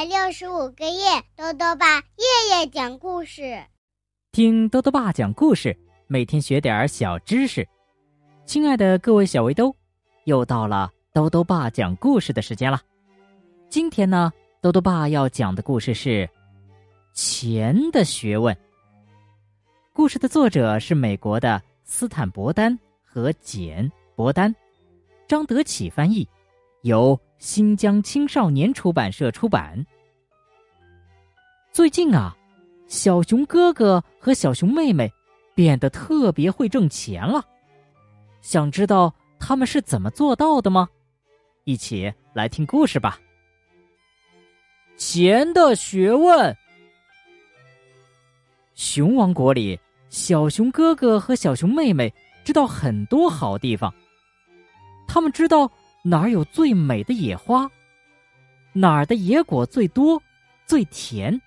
百六十五个夜，豆豆爸夜夜讲故事，听豆豆爸讲故事，每天学点小知识。亲爱的各位小围兜，又到了豆豆爸讲故事的时间了。今天呢，豆豆爸要讲的故事是《钱的学问》。故事的作者是美国的斯坦伯丹和简伯丹，张德启翻译，由。新疆青少年出版社出版。最近啊，小熊哥哥和小熊妹妹变得特别会挣钱了。想知道他们是怎么做到的吗？一起来听故事吧。钱的学问。熊王国里，小熊哥哥和小熊妹妹知道很多好地方。他们知道。哪儿有最美的野花？哪儿的野果最多、最甜？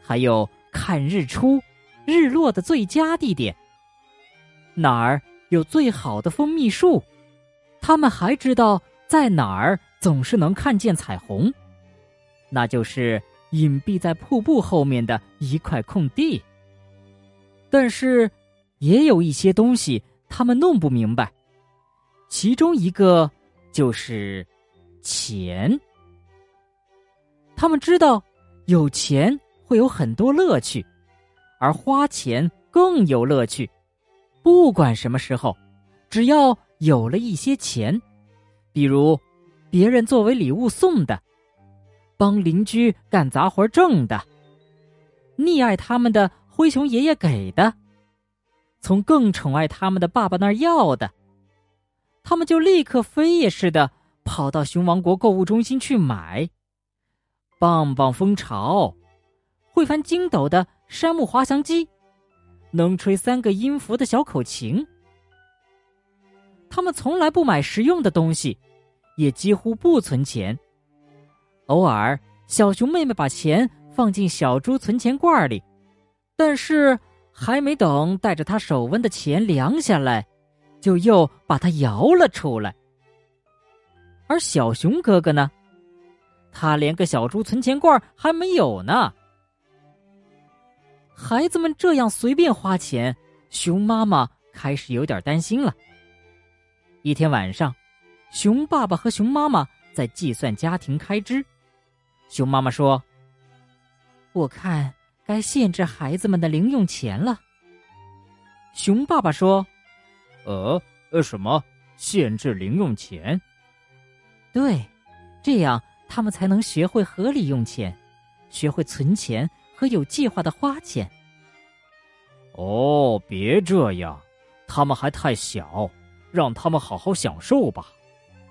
还有看日出、日落的最佳地点？哪儿有最好的蜂蜜树？他们还知道在哪儿总是能看见彩虹，那就是隐蔽在瀑布后面的一块空地。但是，也有一些东西他们弄不明白，其中一个。就是钱，他们知道有钱会有很多乐趣，而花钱更有乐趣。不管什么时候，只要有了一些钱，比如别人作为礼物送的，帮邻居干杂活挣的，溺爱他们的灰熊爷爷给的，从更宠爱他们的爸爸那儿要的。他们就立刻飞也似的跑到熊王国购物中心去买棒棒蜂巢、会翻筋斗的山木滑翔机、能吹三个音符的小口琴。他们从来不买实用的东西，也几乎不存钱。偶尔，小熊妹妹把钱放进小猪存钱罐里，但是还没等带着她手温的钱凉下来。就又把它摇了出来，而小熊哥哥呢，他连个小猪存钱罐还没有呢。孩子们这样随便花钱，熊妈妈开始有点担心了。一天晚上，熊爸爸和熊妈妈在计算家庭开支。熊妈妈说：“我看该限制孩子们的零用钱了。”熊爸爸说。呃呃，什么限制零用钱？对，这样他们才能学会合理用钱，学会存钱和有计划的花钱。哦，别这样，他们还太小，让他们好好享受吧。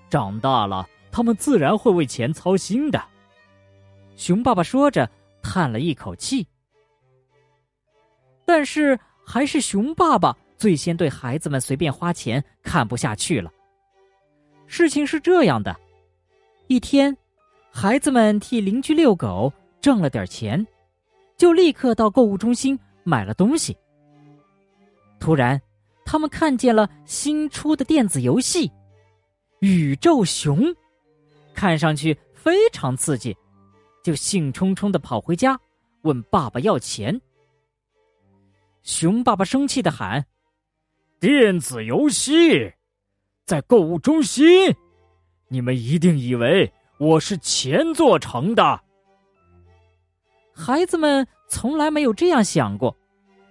长大了，他们自然会为钱操心的。熊爸爸说着，叹了一口气。但是，还是熊爸爸。最先对孩子们随便花钱看不下去了。事情是这样的：一天，孩子们替邻居遛狗挣了点钱，就立刻到购物中心买了东西。突然，他们看见了新出的电子游戏《宇宙熊》，看上去非常刺激，就兴冲冲的跑回家问爸爸要钱。熊爸爸生气的喊。电子游戏，在购物中心，你们一定以为我是钱做成的。孩子们从来没有这样想过，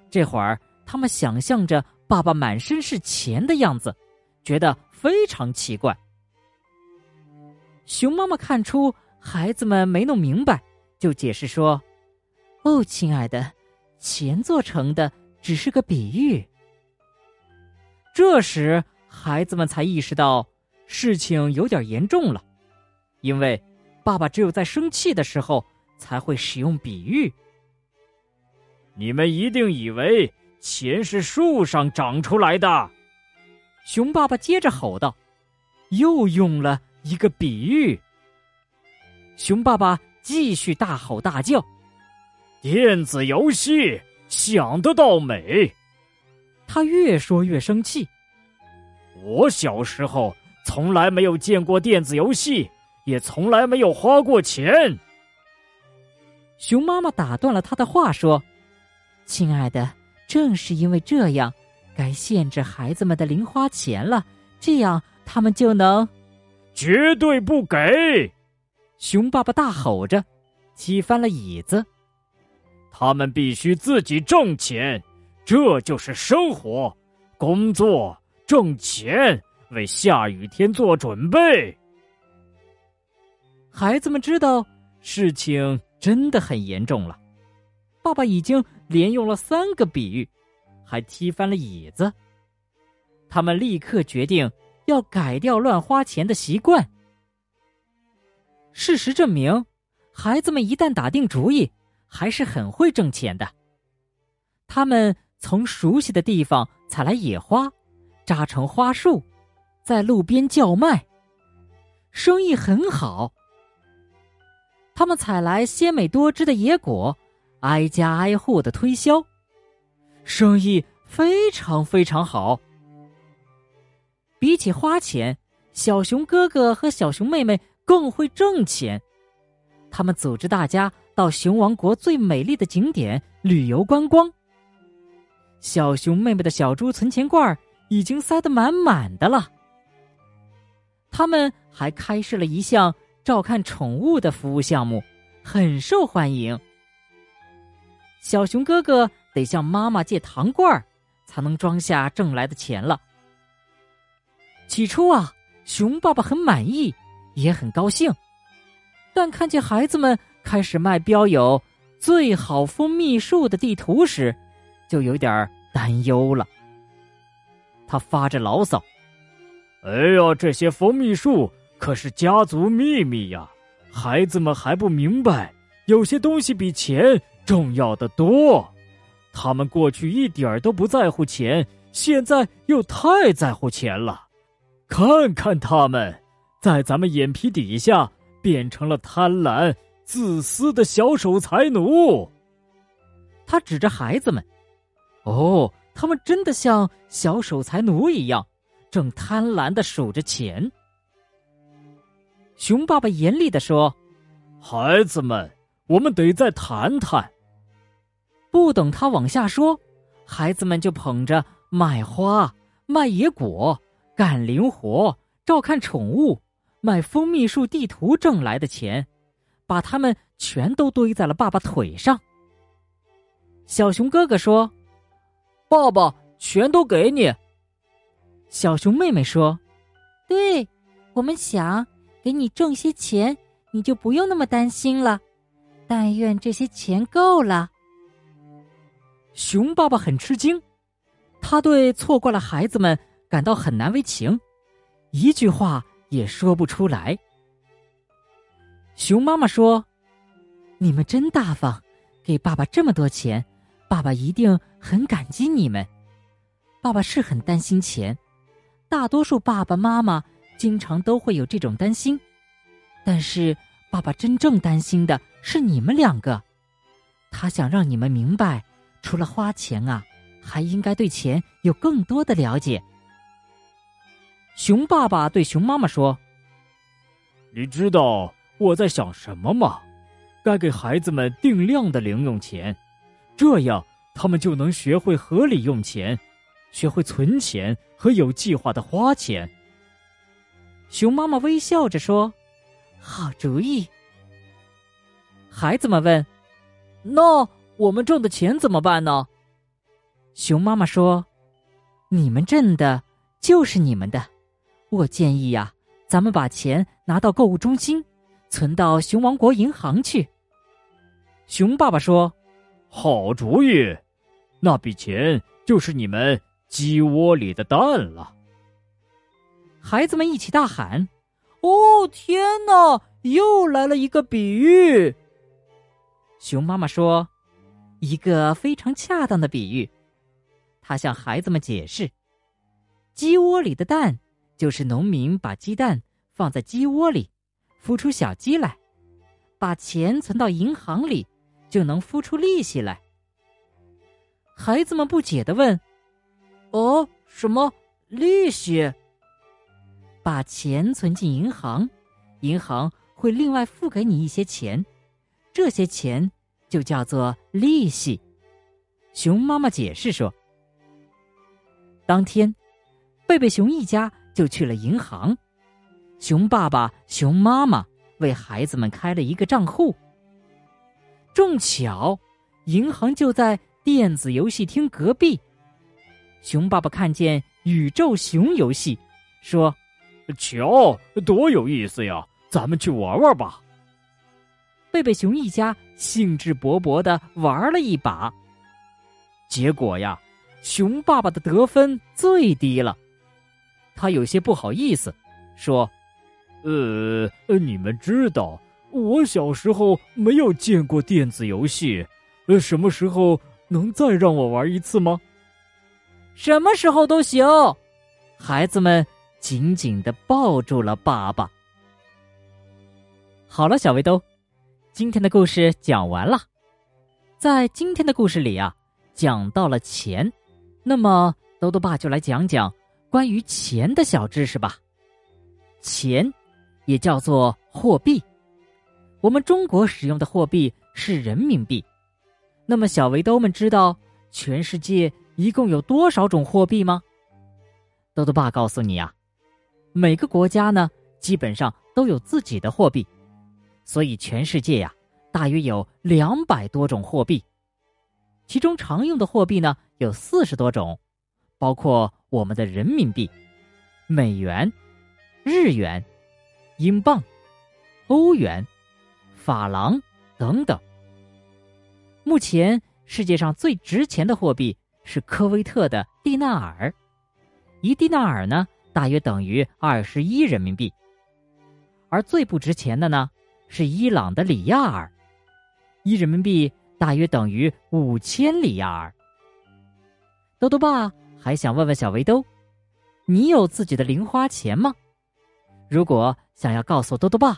这会儿他们想象着爸爸满身是钱的样子，觉得非常奇怪。熊妈妈看出孩子们没弄明白，就解释说：“哦，亲爱的，钱做成的只是个比喻。”这时，孩子们才意识到事情有点严重了，因为爸爸只有在生气的时候才会使用比喻。你们一定以为钱是树上长出来的，熊爸爸接着吼道，又用了一个比喻。熊爸爸继续大吼大叫：“电子游戏想得到美！”他越说越生气。我小时候从来没有见过电子游戏，也从来没有花过钱。熊妈妈打断了他的话，说：“亲爱的，正是因为这样，该限制孩子们的零花钱了，这样他们就能……绝对不给！”熊爸爸大吼着，踢翻了椅子。他们必须自己挣钱，这就是生活，工作挣钱，为下雨天做准备。孩子们知道事情真的很严重了。爸爸已经连用了三个比喻，还踢翻了椅子。他们立刻决定要改掉乱花钱的习惯。事实证明，孩子们一旦打定主意，还是很会挣钱的。他们从熟悉的地方采来野花，扎成花束，在路边叫卖，生意很好。他们采来鲜美多汁的野果，挨家挨户的推销，生意非常非常好。比起花钱，小熊哥哥和小熊妹妹更会挣钱。他们组织大家到熊王国最美丽的景点旅游观光。小熊妹妹的小猪存钱罐已经塞得满满的了。他们还开设了一项。照看宠物的服务项目很受欢迎。小熊哥哥得向妈妈借糖罐儿，才能装下挣来的钱了。起初啊，熊爸爸很满意，也很高兴，但看见孩子们开始卖标有“最好蜂蜜树”的地图时，就有点担忧了。他发着牢骚：“哎呀，这些蜂蜜树！”可是家族秘密呀，孩子们还不明白，有些东西比钱重要的多。他们过去一点都不在乎钱，现在又太在乎钱了。看看他们，在咱们眼皮底下变成了贪婪、自私的小守财奴。他指着孩子们：“哦，他们真的像小守财奴一样，正贪婪的数着钱。”熊爸爸严厉的说：“孩子们，我们得再谈谈。”不等他往下说，孩子们就捧着卖花、卖野果、干零活、照看宠物、卖蜂蜜树地图挣来的钱，把它们全都堆在了爸爸腿上。小熊哥哥说：“爸爸，全都给你。”小熊妹妹说：“对，我们想。”给你挣些钱，你就不用那么担心了。但愿这些钱够了。熊爸爸很吃惊，他对错过了孩子们感到很难为情，一句话也说不出来。熊妈妈说：“你们真大方，给爸爸这么多钱，爸爸一定很感激你们。爸爸是很担心钱，大多数爸爸妈妈。”经常都会有这种担心，但是爸爸真正担心的是你们两个，他想让你们明白，除了花钱啊，还应该对钱有更多的了解。熊爸爸对熊妈妈说：“你知道我在想什么吗？该给孩子们定量的零用钱，这样他们就能学会合理用钱，学会存钱和有计划的花钱。”熊妈妈微笑着说：“好主意。”孩子们问：“那我们挣的钱怎么办呢？”熊妈妈说：“你们挣的就是你们的。我建议呀，咱们把钱拿到购物中心，存到熊王国银行去。”熊爸爸说：“好主意，那笔钱就是你们鸡窝里的蛋了。”孩子们一起大喊：“哦，天哪！又来了一个比喻。”熊妈妈说：“一个非常恰当的比喻。”他向孩子们解释：“鸡窝里的蛋，就是农民把鸡蛋放在鸡窝里，孵出小鸡来；把钱存到银行里，就能孵出利息来。”孩子们不解的问：“哦，什么利息？”把钱存进银行，银行会另外付给你一些钱，这些钱就叫做利息。熊妈妈解释说：“当天，贝贝熊一家就去了银行，熊爸爸、熊妈妈为孩子们开了一个账户。正巧，银行就在电子游戏厅隔壁。熊爸爸看见宇宙熊游戏，说：‘瞧，多有意思呀！咱们去玩玩吧。’贝贝熊一家兴致勃勃的玩了一把。”结果呀，熊爸爸的得分最低了，他有些不好意思，说：“呃，你们知道，我小时候没有见过电子游戏，呃，什么时候能再让我玩一次吗？”“什么时候都行。”孩子们紧紧的抱住了爸爸。好了，小围兜，今天的故事讲完了。在今天的故事里啊。讲到了钱，那么兜兜爸就来讲讲关于钱的小知识吧。钱也叫做货币，我们中国使用的货币是人民币。那么小围兜们知道全世界一共有多少种货币吗？豆豆爸告诉你啊，每个国家呢基本上都有自己的货币，所以全世界呀大约有两百多种货币。其中常用的货币呢有四十多种，包括我们的人民币、美元、日元、英镑、欧元、法郎等等。目前世界上最值钱的货币是科威特的蒂纳尔，一蒂纳尔呢大约等于二十一人民币，而最不值钱的呢是伊朗的里亚尔，一人民币。大约等于五千里亚尔。豆豆爸还想问问小围兜，你有自己的零花钱吗？如果想要告诉豆豆爸，